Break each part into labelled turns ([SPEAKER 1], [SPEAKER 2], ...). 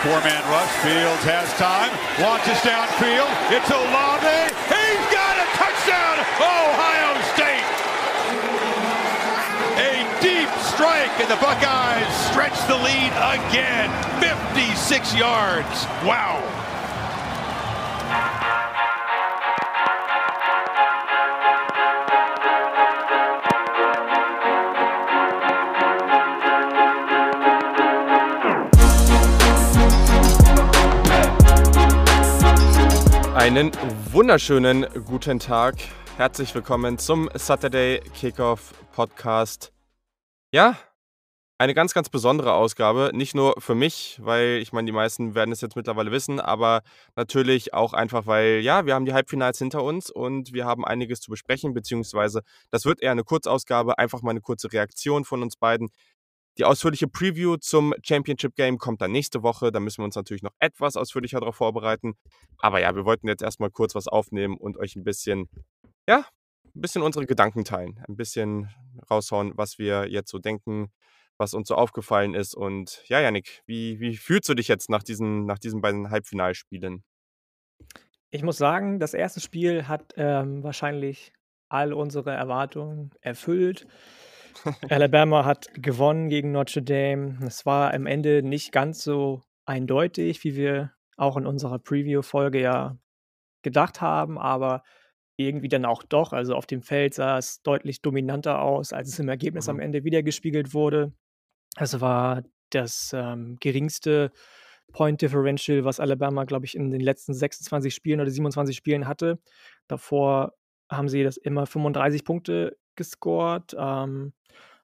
[SPEAKER 1] Four-man rush. Fields has time. Launches downfield. It's Olave. He's got a touchdown. Ohio State. A deep strike, and the Buckeyes stretch the lead again. 56 yards. Wow.
[SPEAKER 2] Einen wunderschönen guten Tag. Herzlich willkommen zum Saturday Kickoff Podcast. Ja, eine ganz, ganz besondere Ausgabe. Nicht nur für mich, weil ich meine, die meisten werden es jetzt mittlerweile wissen, aber natürlich auch einfach, weil ja, wir haben die Halbfinals hinter uns und wir haben einiges zu besprechen, beziehungsweise das wird eher eine Kurzausgabe, einfach mal eine kurze Reaktion von uns beiden. Die ausführliche Preview zum Championship Game kommt dann nächste Woche. Da müssen wir uns natürlich noch etwas ausführlicher darauf vorbereiten. Aber ja, wir wollten jetzt erstmal kurz was aufnehmen und euch ein bisschen, ja, ein bisschen unsere Gedanken teilen. Ein bisschen raushauen, was wir jetzt so denken, was uns so aufgefallen ist. Und ja, Janik, wie, wie fühlst du dich jetzt nach diesen, nach diesen beiden Halbfinalspielen?
[SPEAKER 3] Ich muss sagen, das erste Spiel hat ähm, wahrscheinlich all unsere Erwartungen erfüllt. Alabama hat gewonnen gegen Notre Dame. Es war am Ende nicht ganz so eindeutig, wie wir auch in unserer Preview-Folge ja gedacht haben, aber irgendwie dann auch doch. Also auf dem Feld sah es deutlich dominanter aus, als es im Ergebnis mhm. am Ende wiedergespiegelt wurde. Es war das ähm, geringste Point Differential, was Alabama, glaube ich, in den letzten 26 Spielen oder 27 Spielen hatte. Davor haben sie das immer 35 Punkte gescored. Ähm,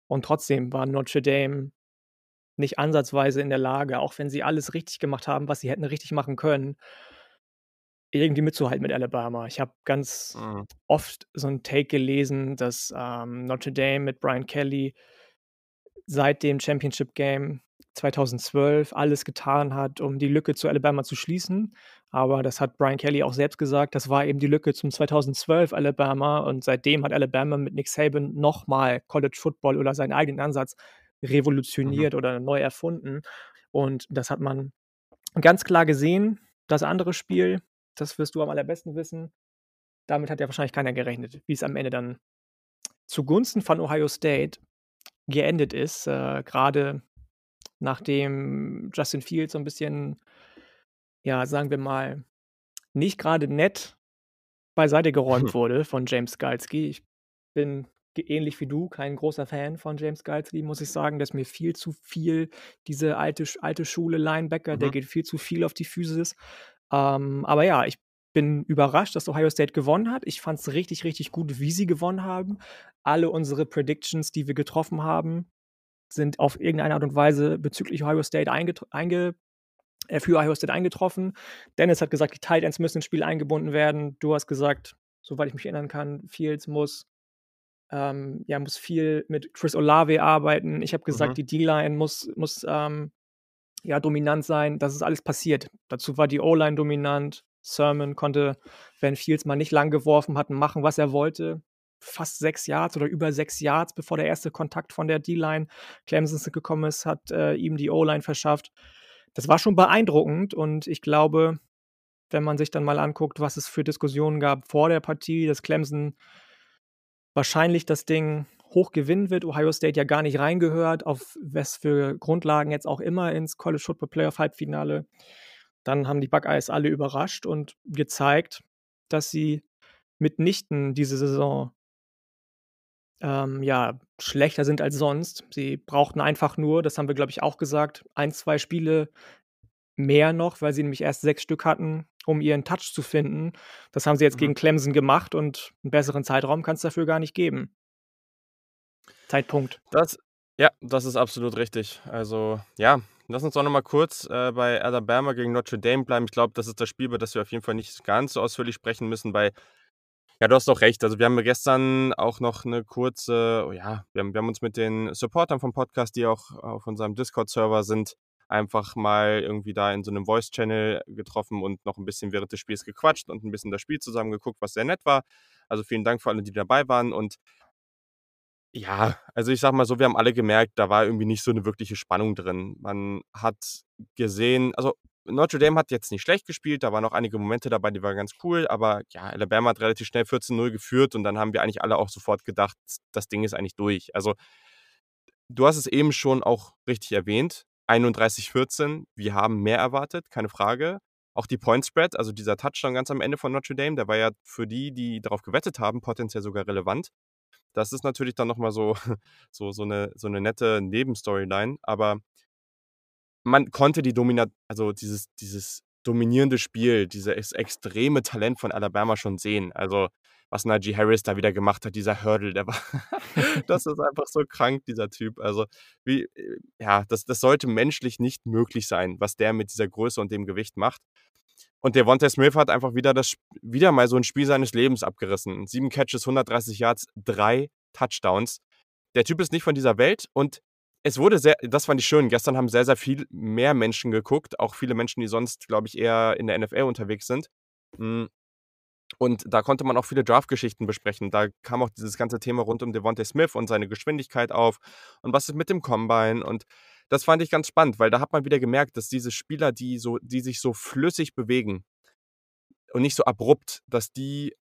[SPEAKER 3] und trotzdem war Notre Dame nicht ansatzweise in der Lage, auch wenn sie alles richtig gemacht haben, was sie hätten richtig machen können, irgendwie mitzuhalten mit Alabama. Ich habe ganz mhm. oft so ein Take gelesen, dass ähm, Notre Dame mit Brian Kelly seit dem Championship Game 2012 alles getan hat, um die Lücke zu Alabama zu schließen. Aber das hat Brian Kelly auch selbst gesagt, das war eben die Lücke zum 2012 Alabama und seitdem hat Alabama mit Nick Saban nochmal College Football oder seinen eigenen Ansatz revolutioniert mhm. oder neu erfunden. Und das hat man ganz klar gesehen. Das andere Spiel, das wirst du am allerbesten wissen, damit hat ja wahrscheinlich keiner gerechnet, wie es am Ende dann zugunsten von Ohio State geendet ist. Äh, Gerade nachdem Justin Fields so ein bisschen, ja, sagen wir mal, nicht gerade nett beiseite geräumt wurde von James Galski. Ich bin ähnlich wie du kein großer Fan von James Galski, muss ich sagen. Das ist mir viel zu viel, diese alte, alte Schule Linebacker, der mhm. geht viel zu viel auf die Physis. Ähm, aber ja, ich bin überrascht, dass Ohio State gewonnen hat. Ich fand es richtig, richtig gut, wie sie gewonnen haben. Alle unsere Predictions, die wir getroffen haben, sind auf irgendeine Art und Weise bezüglich Ohio State einge für Ohio State eingetroffen. Dennis hat gesagt, die Tight Ends müssen ins Spiel eingebunden werden. Du hast gesagt, soweit ich mich erinnern kann, Fields muss, ähm, ja, muss viel mit Chris Olave arbeiten. Ich habe gesagt, mhm. die D-Line muss, muss ähm, ja, dominant sein. Das ist alles passiert. Dazu war die O-Line dominant. Sermon konnte, wenn Fields mal nicht lang geworfen hat, machen, was er wollte fast sechs Yards oder über sechs Yards, bevor der erste Kontakt von der D-Line Clemson gekommen ist, hat äh, ihm die O-Line verschafft. Das war schon beeindruckend und ich glaube, wenn man sich dann mal anguckt, was es für Diskussionen gab vor der Partie, dass Clemson wahrscheinlich das Ding hoch gewinnen wird, Ohio State ja gar nicht reingehört, auf was für Grundlagen jetzt auch immer ins College Football Playoff Halbfinale, dann haben die Buckeyes alle überrascht und gezeigt, dass sie mitnichten diese Saison ähm, ja, schlechter sind als sonst. Sie brauchten einfach nur, das haben wir, glaube ich, auch gesagt, ein, zwei Spiele mehr noch, weil sie nämlich erst sechs Stück hatten, um ihren Touch zu finden. Das haben sie jetzt mhm. gegen Clemson gemacht und einen besseren Zeitraum kann es dafür gar nicht geben. Zeitpunkt.
[SPEAKER 2] Das, ja, das ist absolut richtig. Also, ja, lass uns auch noch mal kurz äh, bei Alabama gegen Notre Dame bleiben. Ich glaube, das ist das Spiel, über das wir auf jeden Fall nicht ganz so ausführlich sprechen müssen. Bei ja, du hast doch recht. Also wir haben gestern auch noch eine kurze, oh ja, wir haben, wir haben uns mit den Supportern vom Podcast, die auch auf unserem Discord-Server sind, einfach mal irgendwie da in so einem Voice-Channel getroffen und noch ein bisschen während des Spiels gequatscht und ein bisschen das Spiel zusammen geguckt, was sehr nett war. Also vielen Dank für alle, die dabei waren. Und Ja, also ich sag mal so, wir haben alle gemerkt, da war irgendwie nicht so eine wirkliche Spannung drin. Man hat gesehen also Notre Dame hat jetzt nicht schlecht gespielt, da waren auch einige Momente dabei, die waren ganz cool, aber ja, Alabama hat relativ schnell 14-0 geführt und dann haben wir eigentlich alle auch sofort gedacht, das Ding ist eigentlich durch. Also du hast es eben schon auch richtig erwähnt, 31-14, wir haben mehr erwartet, keine Frage. Auch die Point Spread, also dieser Touchdown ganz am Ende von Notre Dame, der war ja für die, die darauf gewettet haben, potenziell sogar relevant. Das ist natürlich dann nochmal so, so, so, eine, so eine nette Nebenstoryline, aber man konnte die Dominat, also dieses, dieses dominierende Spiel, dieses extreme Talent von Alabama schon sehen. Also, was Najee Harris da wieder gemacht hat, dieser Hurdle, der war, das ist einfach so krank, dieser Typ. Also, wie, äh, ja, das, das sollte menschlich nicht möglich sein, was der mit dieser Größe und dem Gewicht macht. Und der Devontae Smith hat einfach wieder das, wieder mal so ein Spiel seines Lebens abgerissen. Sieben Catches, 130 Yards, drei Touchdowns. Der Typ ist nicht von dieser Welt und es wurde sehr, das fand ich schön. Gestern haben sehr, sehr viel mehr Menschen geguckt, auch viele Menschen, die sonst, glaube ich, eher in der NFL unterwegs sind. Hm. Und da konnte man auch viele Draft-Geschichten besprechen. Da kam auch dieses ganze Thema rund um Devontae Smith und seine Geschwindigkeit auf und was ist mit dem Combine. Und das fand ich ganz spannend, weil da hat man wieder gemerkt, dass diese Spieler, die, so, die sich so flüssig bewegen und nicht so abrupt, dass die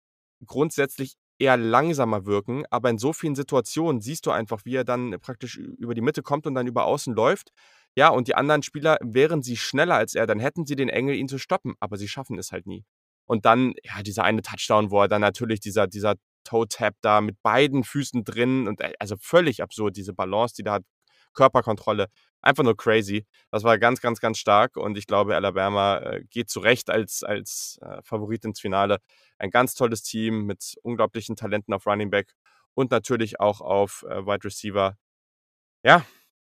[SPEAKER 2] grundsätzlich eher langsamer wirken, aber in so vielen Situationen siehst du einfach, wie er dann praktisch über die Mitte kommt und dann über außen läuft. Ja, und die anderen Spieler, wären sie schneller als er, dann hätten sie den Engel, ihn zu stoppen, aber sie schaffen es halt nie. Und dann, ja, dieser eine Touchdown, wo er dann natürlich dieser, dieser Toe-Tap da mit beiden Füßen drin und äh, also völlig absurd, diese Balance, die da hat, Körperkontrolle, einfach nur crazy. Das war ganz, ganz, ganz stark und ich glaube, Alabama äh, geht zu Recht als, als äh, Favorit ins Finale ein ganz tolles Team mit unglaublichen Talenten auf Running Back und natürlich auch auf äh, Wide Receiver. Ja,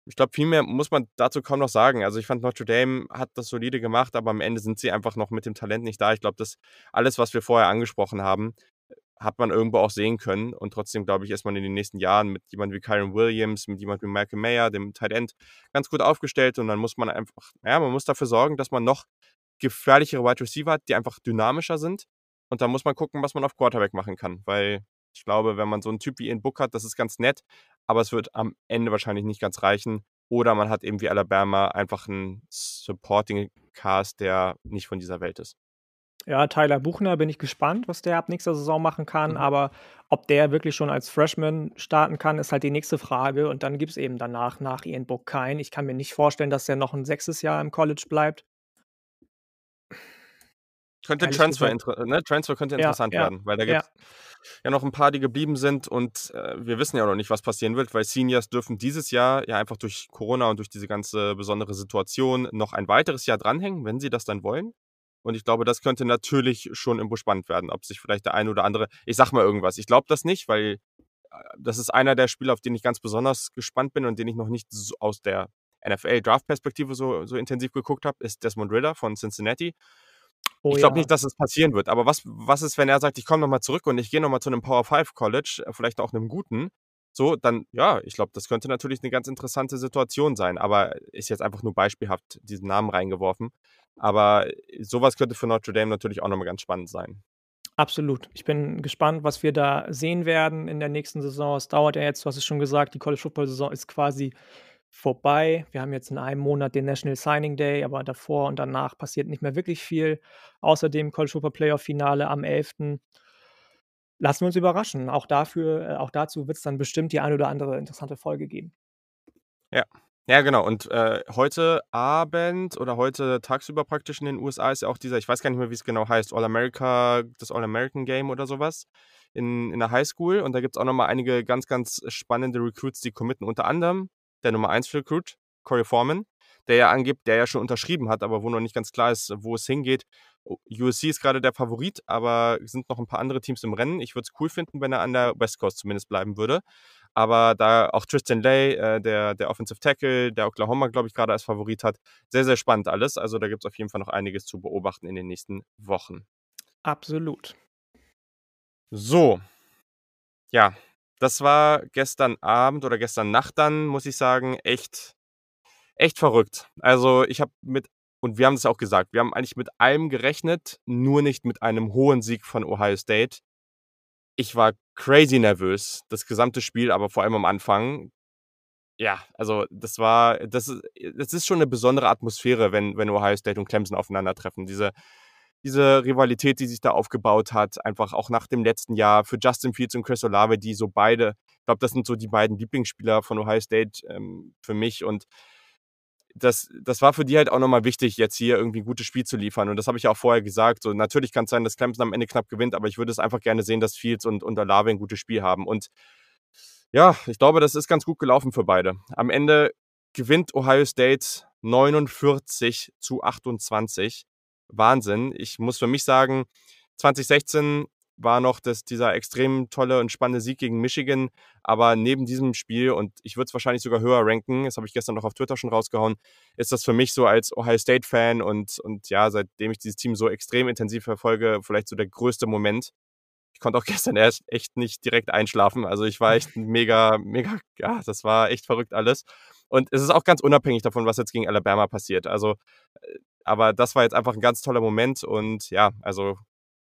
[SPEAKER 2] ich glaube, viel mehr muss man dazu kaum noch sagen. Also ich fand, Notre Dame hat das solide gemacht, aber am Ende sind sie einfach noch mit dem Talent nicht da. Ich glaube, das alles, was wir vorher angesprochen haben, hat man irgendwo auch sehen können. Und trotzdem, glaube ich, ist man in den nächsten Jahren mit jemandem wie Kyron Williams, mit jemandem wie Michael Mayer, dem Tight End, ganz gut aufgestellt. Und dann muss man einfach, ja, man muss dafür sorgen, dass man noch gefährlichere Wide Receiver hat, die einfach dynamischer sind und da muss man gucken, was man auf Quarterback machen kann, weil ich glaube, wenn man so einen Typ wie Ian Book hat, das ist ganz nett, aber es wird am Ende wahrscheinlich nicht ganz reichen. Oder man hat eben wie Alabama einfach einen Supporting Cast, der nicht von dieser Welt ist.
[SPEAKER 3] Ja, Tyler Buchner bin ich gespannt, was der ab nächster Saison machen kann. Mhm. Aber ob der wirklich schon als Freshman starten kann, ist halt die nächste Frage. Und dann gibt es eben danach, nach Ian Book keinen. Ich kann mir nicht vorstellen, dass er noch ein sechstes Jahr im College bleibt.
[SPEAKER 2] Könnte Transfer, ne? Transfer könnte interessant ja, werden, weil da gibt es ja. ja. noch ein paar, die geblieben sind und äh, wir wissen ja noch nicht, was passieren wird, weil Seniors dürfen dieses Jahr ja einfach durch Corona und durch diese ganze besondere Situation noch ein weiteres Jahr dranhängen, wenn sie das dann wollen. Und ich glaube, das könnte natürlich schon irgendwo spannend werden, ob sich vielleicht der eine oder andere, ich sag mal irgendwas, ich glaube das nicht, weil äh, das ist einer der Spiele, auf den ich ganz besonders gespannt bin und den ich noch nicht so aus der NFL-Draft-Perspektive so, so intensiv geguckt habe, ist Desmond Ritter von Cincinnati. Oh, ich glaube ja. nicht, dass es passieren wird. Aber was, was ist, wenn er sagt, ich komme nochmal zurück und ich gehe nochmal zu einem Power 5 College, äh, vielleicht auch einem guten? So, dann, ja, ich glaube, das könnte natürlich eine ganz interessante Situation sein. Aber ist jetzt einfach nur beispielhaft diesen Namen reingeworfen. Aber äh, sowas könnte für Notre Dame natürlich auch nochmal ganz spannend sein.
[SPEAKER 3] Absolut. Ich bin gespannt, was wir da sehen werden in der nächsten Saison. Es dauert ja jetzt, du hast es schon gesagt, die College Football Saison ist quasi vorbei. Wir haben jetzt in einem Monat den National Signing Day, aber davor und danach passiert nicht mehr wirklich viel. Außerdem College Football Playoff Finale am 11. Lassen wir uns überraschen. Auch dafür, äh, auch dazu wird es dann bestimmt die eine oder andere interessante Folge geben.
[SPEAKER 2] Ja. Ja, genau. Und äh, heute Abend oder heute tagsüber praktisch in den USA ist ja auch dieser, ich weiß gar nicht mehr, wie es genau heißt, All-America, das All-American Game oder sowas in, in der Highschool. Und da gibt es auch nochmal einige ganz, ganz spannende Recruits, die committen. Unter anderem der Nummer 1 Recruit, Corey Foreman, der ja angibt, der ja schon unterschrieben hat, aber wo noch nicht ganz klar ist, wo es hingeht. USC ist gerade der Favorit, aber es sind noch ein paar andere Teams im Rennen. Ich würde es cool finden, wenn er an der West Coast zumindest bleiben würde. Aber da auch Tristan Lay, äh, der, der Offensive Tackle, der Oklahoma, glaube ich, gerade als Favorit hat, sehr, sehr spannend alles. Also da gibt es auf jeden Fall noch einiges zu beobachten in den nächsten Wochen.
[SPEAKER 3] Absolut.
[SPEAKER 2] So. Ja, das war gestern Abend oder gestern Nacht dann, muss ich sagen, echt, echt verrückt. Also ich habe mit, und wir haben es auch gesagt, wir haben eigentlich mit allem gerechnet, nur nicht mit einem hohen Sieg von Ohio State. Ich war crazy nervös, das gesamte Spiel, aber vor allem am Anfang. Ja, also das war, das ist, das ist schon eine besondere Atmosphäre, wenn, wenn Ohio State und Clemson aufeinandertreffen. Diese, diese Rivalität, die sich da aufgebaut hat, einfach auch nach dem letzten Jahr für Justin Fields und Chris Olave, die so beide, ich glaube, das sind so die beiden Lieblingsspieler von Ohio State ähm, für mich und das, das war für die halt auch nochmal wichtig, jetzt hier irgendwie ein gutes Spiel zu liefern. Und das habe ich ja auch vorher gesagt. So, natürlich kann es sein, dass Clemson am Ende knapp gewinnt, aber ich würde es einfach gerne sehen, dass Fields und, und Olave ein gutes Spiel haben. Und ja, ich glaube, das ist ganz gut gelaufen für beide. Am Ende gewinnt Ohio State 49 zu 28. Wahnsinn. Ich muss für mich sagen, 2016 war noch das, dieser extrem tolle und spannende Sieg gegen Michigan. Aber neben diesem Spiel, und ich würde es wahrscheinlich sogar höher ranken, das habe ich gestern noch auf Twitter schon rausgehauen, ist das für mich so als Ohio State-Fan und, und ja, seitdem ich dieses Team so extrem intensiv verfolge, vielleicht so der größte Moment. Ich konnte auch gestern erst echt nicht direkt einschlafen. Also ich war echt mega, mega, ja, das war echt verrückt alles. Und es ist auch ganz unabhängig davon, was jetzt gegen Alabama passiert. Also, äh, aber das war jetzt einfach ein ganz toller Moment und ja, also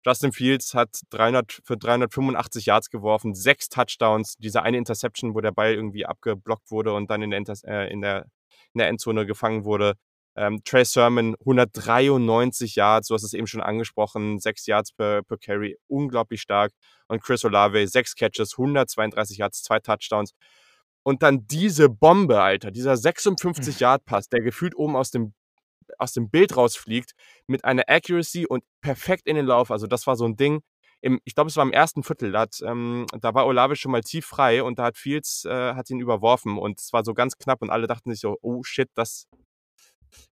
[SPEAKER 2] Justin Fields hat 300, für 385 Yards geworfen, sechs Touchdowns, diese eine Interception, wo der Ball irgendwie abgeblockt wurde und dann in der, Inter äh, in der, in der Endzone gefangen wurde. Ähm, Trey Sermon 193 Yards, du hast es eben schon angesprochen, sechs Yards per, per Carry, unglaublich stark. Und Chris Olave, sechs Catches, 132 Yards, zwei Touchdowns. Und dann diese Bombe, Alter, dieser 56-Yard-Pass, der gefühlt oben aus dem aus dem Bild rausfliegt mit einer Accuracy und perfekt in den Lauf. Also das war so ein Ding. Im, ich glaube, es war im ersten Viertel. Da, hat, ähm, da war Olave schon mal tief frei und da hat Fields äh, hat ihn überworfen und es war so ganz knapp und alle dachten sich so, oh shit, das,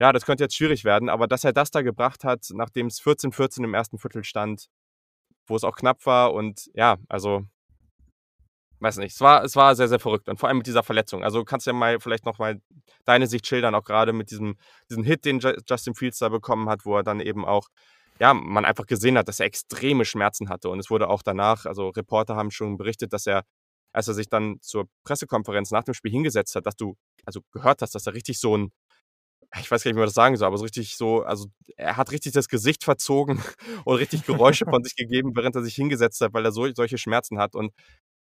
[SPEAKER 2] ja, das könnte jetzt schwierig werden. Aber dass er das da gebracht hat, nachdem es 14-14 im ersten Viertel stand, wo es auch knapp war und ja, also weiß nicht, es war, es war sehr, sehr verrückt und vor allem mit dieser Verletzung. Also kannst du ja mal vielleicht noch mal deine Sicht schildern, auch gerade mit diesem, diesem Hit, den Justin Fields da bekommen hat, wo er dann eben auch, ja, man einfach gesehen hat, dass er extreme Schmerzen hatte und es wurde auch danach, also Reporter haben schon berichtet, dass er, als er sich dann zur Pressekonferenz nach dem Spiel hingesetzt hat, dass du, also gehört hast, dass er richtig so ein, ich weiß gar nicht, wie man das sagen soll, aber so richtig so, also er hat richtig das Gesicht verzogen und richtig Geräusche von sich gegeben, während er sich hingesetzt hat, weil er so, solche Schmerzen hat. Und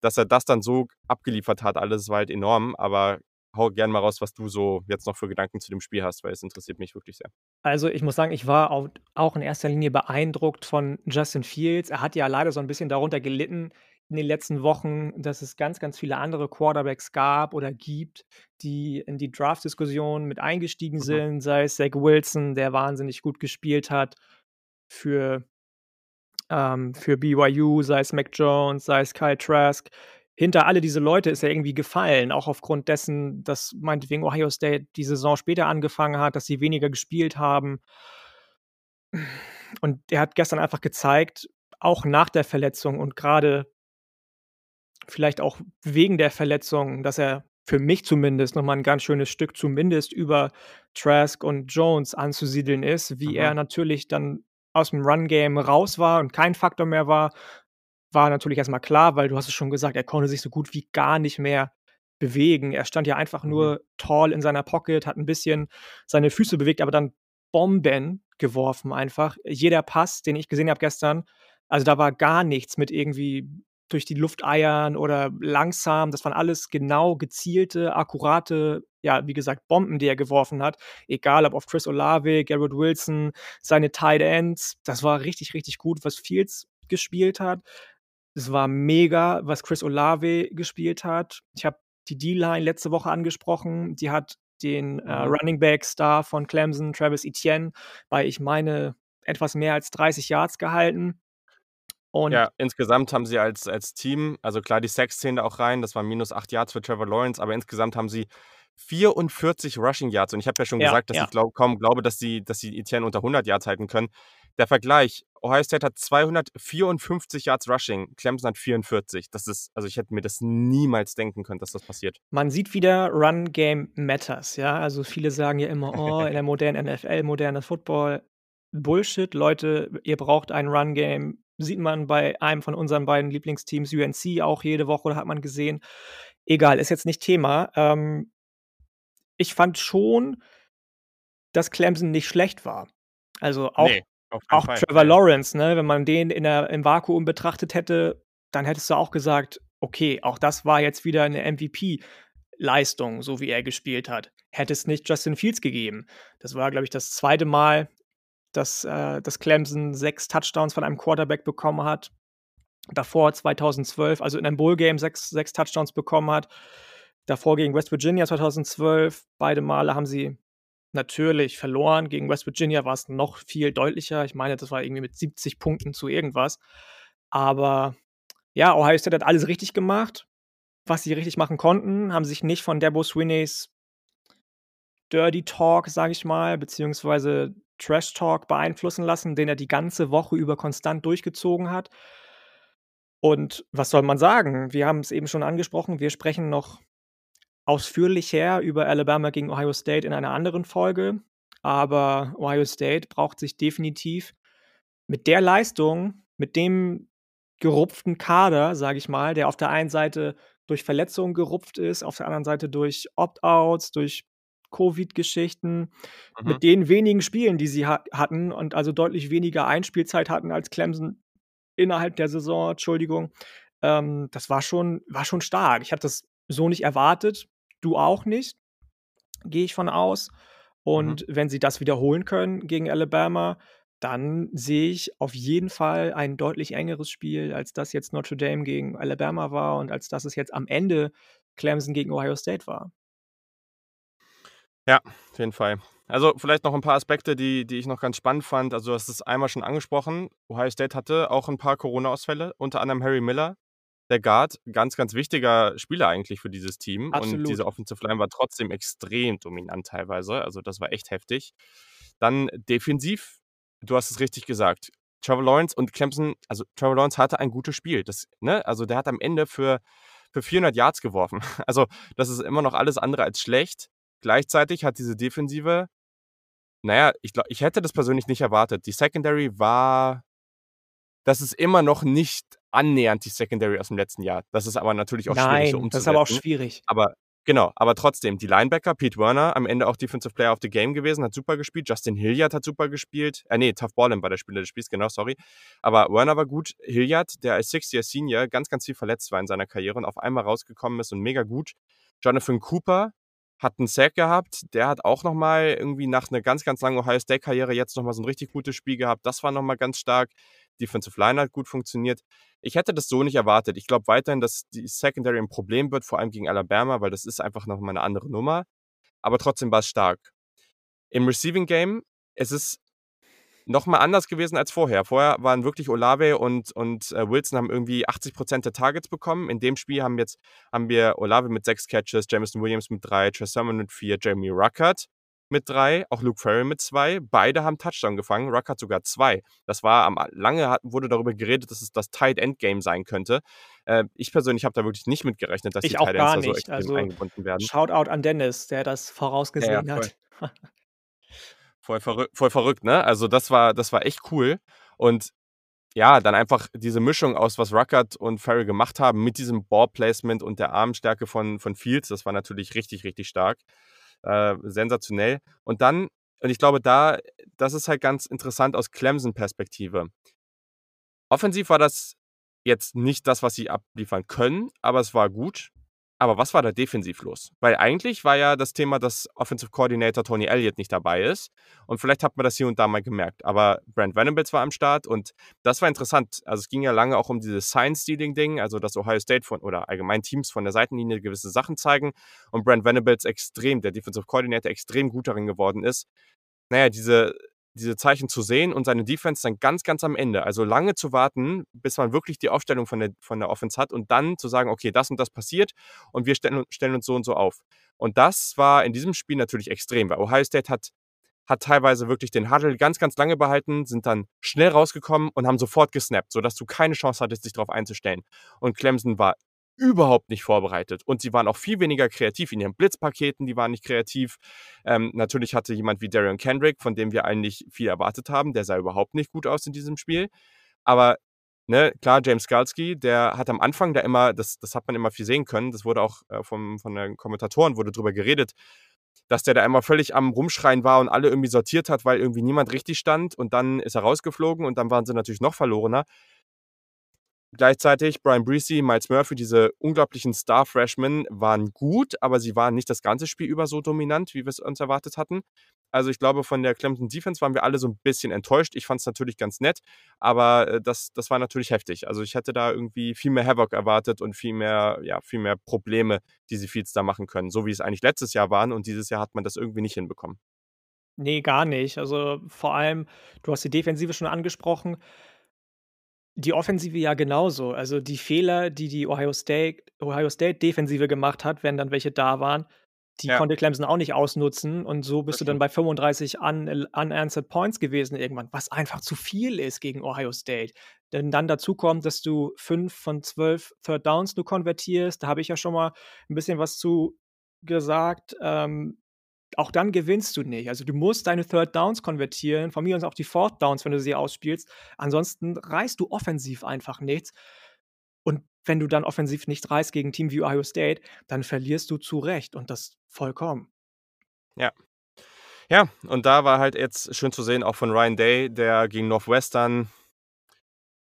[SPEAKER 2] dass er das dann so abgeliefert hat, alles war halt enorm, aber hau gerne mal raus, was du so jetzt noch für Gedanken zu dem Spiel hast, weil es interessiert mich wirklich sehr.
[SPEAKER 3] Also ich muss sagen, ich war auch in erster Linie beeindruckt von Justin Fields. Er hat ja leider so ein bisschen darunter gelitten in den letzten Wochen, dass es ganz, ganz viele andere Quarterbacks gab oder gibt, die in die Draft-Diskussion mit eingestiegen mhm. sind, sei es Zach Wilson, der wahnsinnig gut gespielt hat für ähm, für BYU, sei es Mac Jones, sei es Kyle Trask. Hinter alle diese Leute ist er irgendwie gefallen, auch aufgrund dessen, dass meinetwegen Ohio State die Saison später angefangen hat, dass sie weniger gespielt haben. Und er hat gestern einfach gezeigt, auch nach der Verletzung und gerade vielleicht auch wegen der Verletzung, dass er für mich zumindest nochmal ein ganz schönes Stück zumindest über Trask und Jones anzusiedeln ist, wie mhm. er natürlich dann aus dem Run-Game raus war und kein Faktor mehr war, war natürlich erstmal klar, weil du hast es schon gesagt, er konnte sich so gut wie gar nicht mehr bewegen. Er stand ja einfach mhm. nur tall in seiner Pocket, hat ein bisschen seine Füße bewegt, aber dann Bomben geworfen einfach. Jeder Pass, den ich gesehen habe gestern, also da war gar nichts mit irgendwie durch die Luft eiern oder langsam. Das waren alles genau gezielte, akkurate, ja, wie gesagt, Bomben, die er geworfen hat. Egal ob auf Chris Olave, Garrett Wilson, seine Tight Ends. Das war richtig, richtig gut, was Fields gespielt hat. Es war mega, was Chris Olave gespielt hat. Ich habe die D-Line letzte Woche angesprochen. Die hat den äh, mhm. Running Back Star von Clemson, Travis Etienne, bei ich meine etwas mehr als 30 Yards gehalten.
[SPEAKER 2] Und ja, insgesamt haben sie als, als Team, also klar, die Sacks zählen da auch rein, das waren minus 8 Yards für Trevor Lawrence, aber insgesamt haben sie 44 Rushing Yards. Und ich habe ja schon ja, gesagt, dass ja. ich glaub, kaum glaube, dass sie, dass sie Etienne unter 100 Yards halten können. Der Vergleich, Ohio State hat 254 Yards Rushing, Clemson hat 44. Das ist, also ich hätte mir das niemals denken können, dass das passiert.
[SPEAKER 3] Man sieht wieder, Run Game matters, ja. Also viele sagen ja immer, oh, in der modernen NFL, moderner Football. Bullshit, Leute, ihr braucht ein Run Game Sieht man bei einem von unseren beiden Lieblingsteams, UNC, auch jede Woche, hat man gesehen. Egal, ist jetzt nicht Thema. Ähm, ich fand schon, dass Clemson nicht schlecht war. Also auch, nee, auch Trevor Lawrence, ne, wenn man den in der, im Vakuum betrachtet hätte, dann hättest du auch gesagt, okay, auch das war jetzt wieder eine MVP-Leistung, so wie er gespielt hat. Hätte es nicht Justin Fields gegeben. Das war, glaube ich, das zweite Mal, dass, äh, dass Clemson sechs Touchdowns von einem Quarterback bekommen hat. Davor 2012, also in einem Bowl-Game sechs, sechs Touchdowns bekommen hat. Davor gegen West Virginia 2012. Beide Male haben sie natürlich verloren. Gegen West Virginia war es noch viel deutlicher. Ich meine, das war irgendwie mit 70 Punkten zu irgendwas. Aber ja, Ohio State hat alles richtig gemacht, was sie richtig machen konnten, haben sich nicht von Debo Swinneys Dirty Talk, sage ich mal, beziehungsweise Trash Talk beeinflussen lassen, den er die ganze Woche über konstant durchgezogen hat. Und was soll man sagen? Wir haben es eben schon angesprochen, wir sprechen noch ausführlicher über Alabama gegen Ohio State in einer anderen Folge. Aber Ohio State braucht sich definitiv mit der Leistung, mit dem gerupften Kader, sage ich mal, der auf der einen Seite durch Verletzungen gerupft ist, auf der anderen Seite durch Opt-outs, durch Covid-Geschichten, mhm. mit den wenigen Spielen, die sie ha hatten und also deutlich weniger Einspielzeit hatten als Clemson innerhalb der Saison, Entschuldigung. Ähm, das war schon, war schon stark. Ich hatte das so nicht erwartet, du auch nicht, gehe ich von aus. Mhm. Und mhm. wenn sie das wiederholen können gegen Alabama, dann sehe ich auf jeden Fall ein deutlich engeres Spiel, als das jetzt Notre Dame gegen Alabama war und als das es jetzt am Ende Clemson gegen Ohio State war.
[SPEAKER 2] Ja, auf jeden Fall. Also vielleicht noch ein paar Aspekte, die, die ich noch ganz spannend fand. Also du hast es einmal schon angesprochen. Ohio State hatte auch ein paar Corona-Ausfälle, unter anderem Harry Miller, der Guard, ganz, ganz wichtiger Spieler eigentlich für dieses Team. Absolut. Und diese Offensive Line war trotzdem extrem dominant teilweise. Also das war echt heftig. Dann defensiv du hast es richtig gesagt. Trevor Lawrence und Clemson, also Trevor Lawrence hatte ein gutes Spiel. Das, ne? Also der hat am Ende für, für 400 Yards geworfen. Also das ist immer noch alles andere als schlecht. Gleichzeitig hat diese Defensive, naja, ich, glaub, ich hätte das persönlich nicht erwartet. Die Secondary war, das ist immer noch nicht annähernd die Secondary aus dem letzten Jahr. Das ist aber natürlich auch
[SPEAKER 3] Nein,
[SPEAKER 2] schwierig
[SPEAKER 3] so umzusetzen. das ist aber auch schwierig.
[SPEAKER 2] Aber Genau, aber trotzdem, die Linebacker, Pete Werner, am Ende auch Defensive Player of the Game gewesen, hat super gespielt. Justin Hilliard hat super gespielt. Äh, nee, Tough Ballin war der Spieler des Spiels, genau, sorry. Aber Werner war gut. Hilliard, der als Six-Year-Senior ganz, ganz viel verletzt war in seiner Karriere und auf einmal rausgekommen ist und mega gut. Jonathan Cooper hat einen Sack gehabt. Der hat auch nochmal irgendwie nach einer ganz, ganz langen Ohio State-Karriere jetzt nochmal so ein richtig gutes Spiel gehabt. Das war nochmal ganz stark. Defensive Line hat gut funktioniert. Ich hätte das so nicht erwartet. Ich glaube weiterhin, dass die Secondary ein Problem wird, vor allem gegen Alabama, weil das ist einfach nochmal eine andere Nummer. Aber trotzdem war es stark. Im Receiving Game, es ist nochmal anders gewesen als vorher. Vorher waren wirklich Olave und, und äh, Wilson haben irgendwie 80% der Targets bekommen. In dem Spiel haben, jetzt, haben wir Olave mit sechs Catches, Jameson Williams mit drei, Trey Sermon mit vier, Jeremy Ruckert mit drei, auch Luke Ferry mit zwei. Beide haben Touchdown gefangen. Ruck hat sogar zwei. Das war am lange hat, wurde darüber geredet, dass es das Tight End Game sein könnte. Äh, ich persönlich habe da wirklich nicht mit gerechnet, dass
[SPEAKER 3] ich
[SPEAKER 2] die
[SPEAKER 3] Tight Ends da so extrem also, eingebunden werden. Shoutout an Dennis, der das vorausgesehen ja, ja, hat.
[SPEAKER 2] voll, verrückt, voll verrückt, ne? Also das war, das war echt cool. Und ja, dann einfach diese Mischung aus, was Ruckert und Ferry gemacht haben, mit diesem Ballplacement und der Armstärke von, von Fields, das war natürlich richtig, richtig stark äh, sensationell. Und dann, und ich glaube, da, das ist halt ganz interessant aus Clemson-Perspektive. Offensiv war das jetzt nicht das, was sie abliefern können, aber es war gut. Aber was war da defensiv los? Weil eigentlich war ja das Thema, dass Offensive Coordinator Tony Elliott nicht dabei ist. Und vielleicht hat man das hier und da mal gemerkt. Aber Brent Venables war am Start und das war interessant. Also es ging ja lange auch um dieses Science-Stealing-Ding, also dass Ohio State von oder allgemein Teams von der Seitenlinie gewisse Sachen zeigen und Brent Venables extrem, der Defensive Coordinator, extrem gut darin geworden ist. Naja, diese diese Zeichen zu sehen und seine Defense dann ganz, ganz am Ende. Also lange zu warten, bis man wirklich die Aufstellung von der, von der Offense hat und dann zu sagen, okay, das und das passiert und wir stellen, stellen uns so und so auf. Und das war in diesem Spiel natürlich extrem, weil Ohio State hat, hat teilweise wirklich den Huddle ganz, ganz lange behalten, sind dann schnell rausgekommen und haben sofort gesnappt, sodass du keine Chance hattest, dich darauf einzustellen. Und Clemson war überhaupt nicht vorbereitet. Und sie waren auch viel weniger kreativ in ihren Blitzpaketen, die waren nicht kreativ. Ähm, natürlich hatte jemand wie Darion Kendrick, von dem wir eigentlich viel erwartet haben, der sah überhaupt nicht gut aus in diesem Spiel. Aber ne, klar, James Skalski, der hat am Anfang da immer, das, das hat man immer viel sehen können, das wurde auch äh, vom, von den Kommentatoren wurde drüber geredet, dass der da immer völlig am Rumschreien war und alle irgendwie sortiert hat, weil irgendwie niemand richtig stand und dann ist er rausgeflogen und dann waren sie natürlich noch verlorener Gleichzeitig Brian Breesy, Miles Murphy, diese unglaublichen Star-Freshmen waren gut, aber sie waren nicht das ganze Spiel über so dominant, wie wir es uns erwartet hatten. Also ich glaube, von der Clemson Defense waren wir alle so ein bisschen enttäuscht. Ich fand es natürlich ganz nett, aber äh, das, das war natürlich heftig. Also ich hätte da irgendwie viel mehr Havoc erwartet und viel mehr, ja, viel mehr Probleme, die sie Fields da machen können. So wie es eigentlich letztes Jahr waren und dieses Jahr hat man das irgendwie nicht hinbekommen.
[SPEAKER 3] Nee, gar nicht. Also vor allem, du hast die Defensive schon angesprochen. Die Offensive ja genauso. Also, die Fehler, die die Ohio State Ohio State Defensive gemacht hat, wenn dann welche da waren, die
[SPEAKER 2] Ja.
[SPEAKER 3] konnte Clemson auch nicht ausnutzen und so bist
[SPEAKER 2] Das
[SPEAKER 3] du dann bei 35 un unanswered Points gewesen irgendwann, was einfach zu viel ist gegen Ohio State. Denn dann dazu kommt, dass du 5 von 12 Third Downs nur konvertierst. Da habe ich ja schon mal 'n bisschen was zu gesagt. Ähm, auch dann gewinnst du nicht. Also, du musst deine Third Downs konvertieren, von mir aus auch die Fourth Downs, wenn du sie ausspielst. Ansonsten reißt du offensiv einfach nichts. Und wenn du dann offensiv nicht reißt gegen Team wie Ohio State, dann verlierst du zu Recht und das vollkommen.
[SPEAKER 2] Ja. Ja, und da war halt jetzt schön zu sehen, auch von Ryan Day, der gegen Northwestern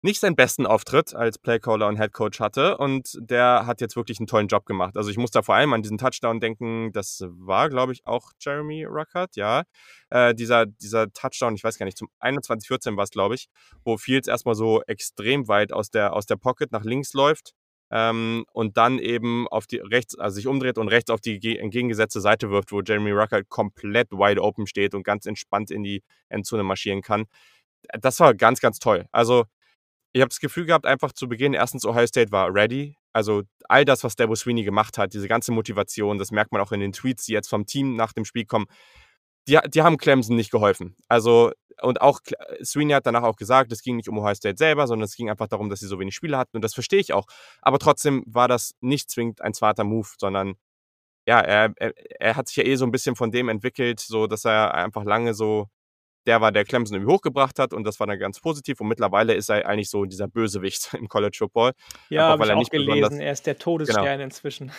[SPEAKER 2] nicht seinen besten Auftritt als Playcaller und Headcoach hatte und der hat jetzt wirklich einen tollen Job gemacht. Also, ich muss da vor allem an diesen Touchdown denken, das war, glaube ich, auch Jeremy Ruckert, ja. Äh, dieser dieser Touchdown, ich weiß gar nicht, zum 21:14 war's, glaube ich, wo Fields erst mal so extrem weit aus der aus der Pocket nach links läuft, ähm, und dann eben auf die rechts also, sich umdreht und rechts auf die ge entgegengesetzte Seite wirft, wo Jeremy Ruckert komplett wide open steht und ganz entspannt in die Endzone marschieren kann. Äh, das war ganz, ganz toll. Also, ich habe das Gefühl gehabt, einfach zu Beginn, erstens Ohio State war ready. Also, all das, was Dabo Swinney gemacht hat, diese ganze Motivation, das merkt man auch in den Tweets, die jetzt vom Team nach dem Spiel kommen, die die haben Clemson nicht geholfen. Also und auch Cle Swinney hat danach auch gesagt, es ging nicht um Ohio State selber, sondern es ging einfach darum, dass sie so wenig Spieler hatten und das verstehe ich auch. Aber trotzdem war das nicht zwingend ein smarter Move, sondern ja, er er er hat sich ja eh so ein bisschen von dem entwickelt, so dass er einfach lange so der war, der Clemson irgendwie hochgebracht hat und das war dann ganz positiv und mittlerweile ist er eigentlich so dieser Bösewicht im College Football.
[SPEAKER 3] Ja, habe
[SPEAKER 2] weil
[SPEAKER 3] ich
[SPEAKER 2] er
[SPEAKER 3] auch gelesen. Er ist der
[SPEAKER 2] genau.
[SPEAKER 3] Todesstern inzwischen.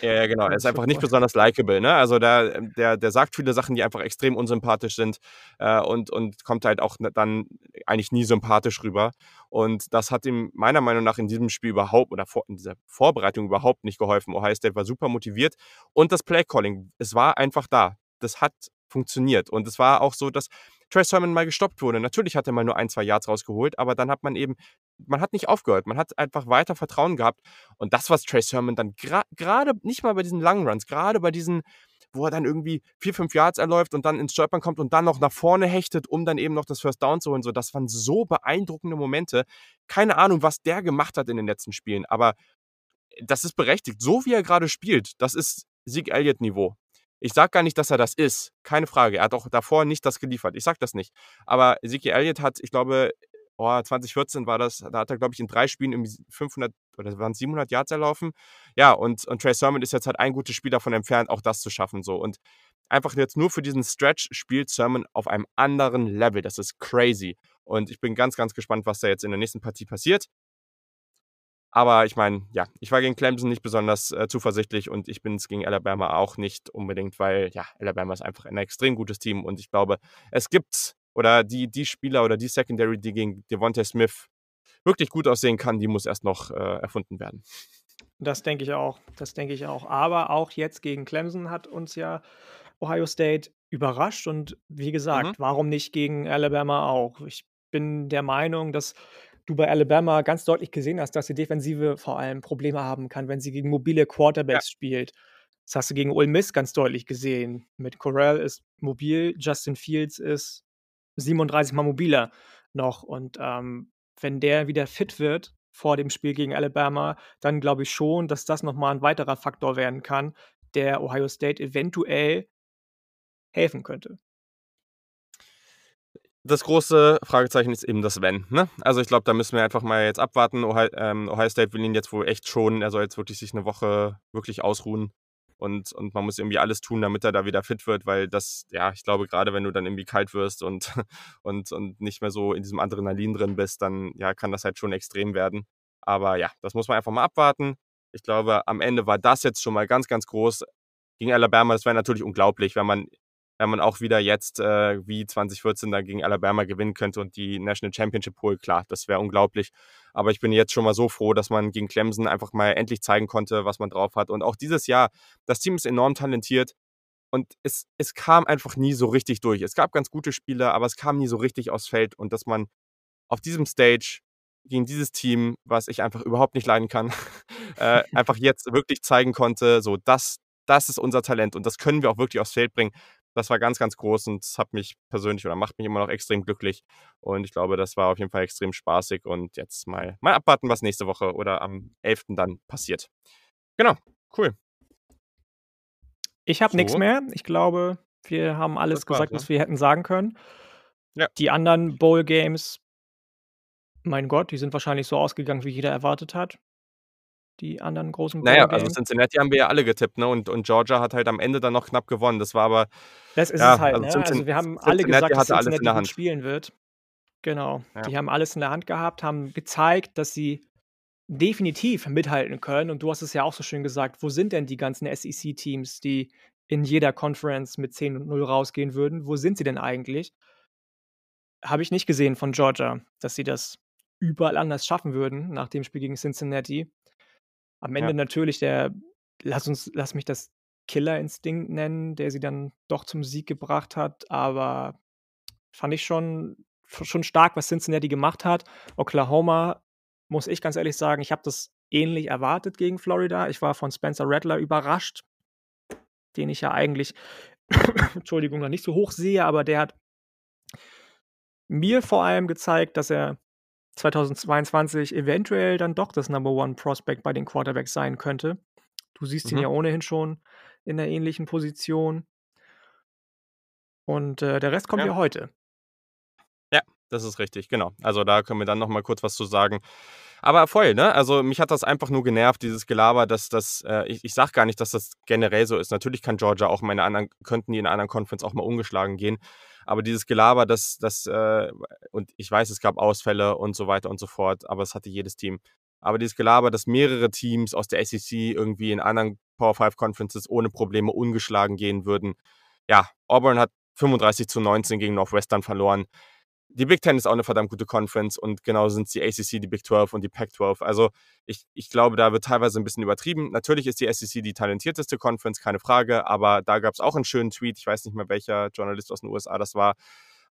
[SPEAKER 2] Ja, ja, genau. Er ist einfach nicht besonders likable, ne? Also, der der der sagt viele Sachen, die einfach extrem unsympathisch sind, äh, und und kommt halt auch dann eigentlich nie sympathisch rüber. Und das hat ihm meiner Meinung nach in diesem Spiel überhaupt oder vor in dieser Vorbereitung überhaupt nicht geholfen. Ohio State war super motiviert und das Playcalling, es war einfach da. Das hat funktioniert und es war auch so, dass Trey Sermon mal gestoppt wurde. Natürlich hat er mal nur 1, 2 Yards rausgeholt, aber dann hat man eben man hat nicht aufgehört. Man hat einfach weiter Vertrauen gehabt und das, was Trey Sermon dann gra grade nicht mal bei diesen langen Runs, grade bei diesen, wo er dann irgendwie 4, 5 Yards erläuft und dann ins Stolpern kommt und dann noch nach vorne hechtet, um dann eben noch das First Down zu holen, so, das waren so beeindruckende Momente. Keine Ahnung, was der gemacht hat in den letzten Spielen, aber das ist berechtigt. So wie er grade spielt, das ist Zeke Elliott-Niveau. Ich sage gar nicht, dass er das ist, keine Frage. Er hat auch davor nicht das geliefert. Ich sage das nicht. Aber Zeke Elliott hat, ich glaube, oh, 2014 war das, da hat er, glaube ich, in 3 Spielen irgendwie 500 oder waren's 700 Yards erlaufen. Ja, und und Trey Sermon ist jetzt halt ein gutes Spiel davon entfernt, auch das zu schaffen so. Und einfach jetzt nur für diesen Stretch spielt Sermon auf einem anderen Level. Das ist crazy. Und ich bin ganz, ganz gespannt, was da jetzt in der nächsten Partie passiert. Aber ich meine, ja, ich war gegen Clemson nicht besonders, äh, zuversichtlich und ich bin's gegen Alabama auch nicht unbedingt, weil, ja, Alabama ist einfach ein extrem gutes Team und ich glaube, es gibt oder die die Spieler oder die Secondary, die gegen Devonta Smith wirklich gut aussehen kann, die muss erst noch, äh, erfunden werden.
[SPEAKER 3] Das denke ich auch. Das denke ich auch. Aber auch jetzt gegen Clemson hat uns ja Ohio State überrascht und wie
[SPEAKER 2] Mhm.
[SPEAKER 3] gesagt, warum nicht gegen Alabama auch? Ich bin der Meinung, dass du bei Alabama ganz deutlich gesehen hast, dass die Defensive vor allem Probleme haben kann, wenn sie gegen mobile
[SPEAKER 2] Ja.
[SPEAKER 3] Quarterbacks spielt. Das hast du gegen Ole Miss ganz deutlich gesehen. Mit Corral ist mobil, Justin Fields ist 37 mal mobiler noch und, ähm, wenn der wieder fit wird vor dem Spiel gegen Alabama, dann glaube ich schon, dass das noch mal 'n weiterer Faktor werden kann, der Ohio State eventuell helfen könnte.
[SPEAKER 2] Das große Fragezeichen ist eben das Wenn, ne? Also, ich glaube, da müssen wir einfach mal jetzt abwarten. Ohio ähm, Ohio State will ihn jetzt wohl echt schonen. Er soll jetzt wirklich sich 'ne Woche wirklich ausruhen und und man muss irgendwie alles tun, damit er da wieder fit wird, weil das ja, ich glaube, grade wenn du dann irgendwie kalt wirst und und und nicht mehr so in diesem Adrenalin drin bist, dann, ja, kann das halt schon extrem werden. Aber ja, das muss man einfach mal abwarten. Ich glaube, am Ende war das jetzt schon mal ganz, ganz groß. Gegen Alabama, das wäre natürlich unglaublich, wenn man wenn man auch wieder jetzt äh, wie 2014 da gegen Alabama gewinnen könnte und die National Championship holt. Klar, das wäre unglaublich. Aber ich bin jetzt schon mal so froh, dass man gegen Clemson einfach mal endlich zeigen konnte, was man drauf hat. Und auch dieses Jahr, das Team ist enorm talentiert. Und es, es kam einfach nie so richtig durch. Es gab ganz gute Spiele, aber es kam nie so richtig aufs Feld. Und dass man auf diesem Stage gegen dieses Team, was ich einfach überhaupt nicht leiden kann, äh, einfach jetzt wirklich zeigen konnte, so das, das ist unser Talent und das können wir auch wirklich aufs Feld bringen. Das war ganz, ganz groß und es hat mich persönlich oder macht mich immer noch extrem glücklich. Und ich glaube, das war auf jeden Fall extrem spaßig. Und jetzt mal, mal abwarten, was nächste Woche oder am 11. dann passiert. Genau, cool.
[SPEAKER 3] Ich habe so. nichts mehr. Ich glaube, wir haben alles gesagt, was wir hätten sagen können. Ja. Die anderen Bowl Games, mein Gott, die sind wahrscheinlich so ausgegangen, wie jeder erwartet hat. Die anderen großen
[SPEAKER 2] Naja, also Cincinnati haben wir ja alle getippt, ne? Und, und Georgia hat halt am Ende dann noch knapp gewonnen. Das war aber.
[SPEAKER 3] Das ist ja, es halt, also, ne? also wir haben alle gesagt, dass Cincinnati alles spielen wird. Genau. Ja. Die haben alles in der Hand gehabt, haben gezeigt, dass sie definitiv mithalten können. Und du hast es ja auch so schön gesagt, wo sind denn die ganzen SEC-Teams, die in jeder Conference mit 10 und 0 rausgehen würden? Wo sind sie denn eigentlich? Habe ich nicht gesehen von Georgia, dass sie das überall anders schaffen würden nach dem Spiel gegen Cincinnati. Am Ende ja. natürlich der, lass uns, lass mich das Killerinstinkt nennen, der sie dann doch zum Sieg gebracht hat, aber fand ich schon, schon stark, was Cincinnati gemacht hat. Oklahoma muss ich ganz ehrlich sagen, ich habe das ähnlich erwartet gegen Florida. Ich war von Spencer Rattler überrascht, den ich ja eigentlich, Entschuldigung, noch nicht so hoch sehe, aber der hat mir vor allem gezeigt, dass er 2022 eventuell dann doch das Number One Prospect bei den Quarterbacks sein könnte. Du siehst mhm. ihn ja ohnehin schon in einer ähnlichen Position. Und äh, der Rest kommt ja. ja heute.
[SPEAKER 2] Das ist richtig, genau. Also da können wir dann nochmal kurz was zu sagen. Aber voll, ne? Also mich hat das einfach nur genervt, dieses Gelaber, dass das, äh, ich, ich sag gar nicht, dass das generell so ist. Natürlich kann Georgia auch meine anderen, könnten die in einer anderen Conference auch mal ungeschlagen gehen. Aber dieses Gelaber, das, das, äh, und ich weiß, es gab Ausfälle und so weiter und so fort, aber es hatte jedes Team. Aber dieses Gelaber, dass mehrere Teams aus der SEC irgendwie in anderen Power 5 Conferences ohne Probleme ungeschlagen gehen würden. Ja, Auburn hat 35 zu 19 gegen Northwestern verloren die Big Ten ist auch eine verdammt gute Conference und genauso sind die ACC, die Big 12 und die Pac 12. Also ich, ich glaube, da wird teilweise ein bisschen übertrieben. Natürlich ist die SEC die talentierteste Conference, keine Frage, aber da gab es auch einen schönen Tweet, ich weiß nicht mehr welcher Journalist aus den USA das war.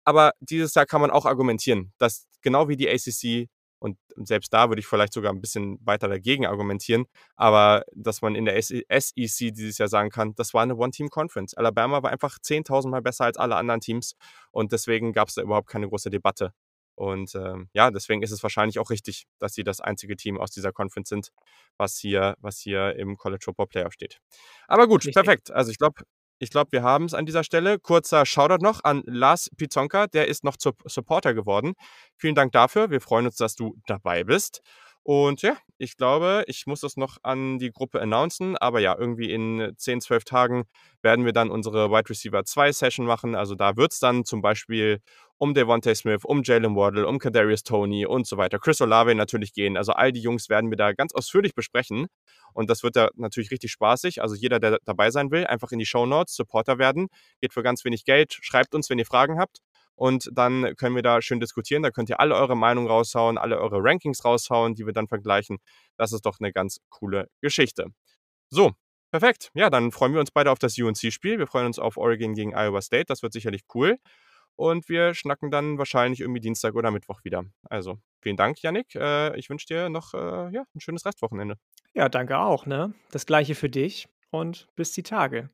[SPEAKER 2] Aber dieses Jahr kann man auch argumentieren, dass genau wie die ACC und selbst da würde ich vielleicht sogar ein bisschen weiter dagegen argumentieren. Aber dass man in der SEC e dieses Jahr sagen kann, das war eine One-Team-Conference. Alabama war einfach 10.000 Mal besser als alle anderen Teams. Und deswegen gab es da überhaupt keine große Debatte. Und ähm, ja, deswegen ist es wahrscheinlich auch richtig, dass sie das einzige Team aus dieser Conference sind, was hier, was hier im College Football Playoff steht. Aber gut, richtig. perfekt. Also ich glaube, ich glaube, wir haben es an dieser Stelle. Kurzer Shoutout noch an Lars Pizonka, der ist noch zur Supporter geworden. Vielen Dank dafür. Wir freuen uns, dass du dabei bist. Und ja, ich glaube, ich muss das noch an die Gruppe announcen, aber ja, irgendwie in 10, 12 Tagen werden wir dann unsere Wide Receiver 2 Session machen. Also da wird es dann zum Beispiel um Devontae Smith, um Jalen Waddle, um Kadarius Tony und so weiter. Chris Olave natürlich gehen. Also all die Jungs werden wir da ganz ausführlich besprechen. Und das wird da natürlich richtig spaßig. Also jeder, der dabei sein will, einfach in die Show Notes, Supporter werden. Geht für ganz wenig Geld. Schreibt uns, wenn ihr Fragen habt und dann können wir da schön diskutieren. Da könnt ihr alle eure Meinungen raushauen, alle eure Rankings raushauen, die wir dann vergleichen. Das ist doch eine ganz coole Geschichte. So, perfekt. Ja, dann freuen wir uns beide auf das UNC-Spiel. Wir freuen uns auf Oregon gegen Iowa State. Das wird sicherlich cool. Und wir schnacken dann wahrscheinlich irgendwie Dienstag oder Mittwoch wieder. Also, vielen Dank, Yannick. Äh, ich wünsche dir noch äh, ja, ein schönes Restwochenende.
[SPEAKER 3] Ja, danke auch. Ne? Das gleiche für dich und bis die Tage.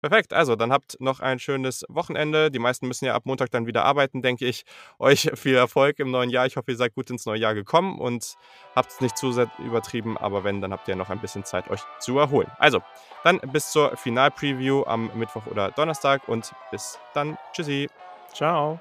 [SPEAKER 2] Perfekt, also dann habt noch ein schönes Wochenende. Die meisten müssen ja ab Montag dann wieder arbeiten, denke ich. Euch viel Erfolg im neuen Jahr. Ich hoffe, ihr seid gut ins neue Jahr gekommen und habt es nicht zu sehr übertrieben. Aber wenn, dann habt ihr noch ein bisschen Zeit, euch zu erholen. Also, dann bis zur Final-Preview am Mittwoch oder Donnerstag und bis dann. Tschüssi.
[SPEAKER 3] Ciao.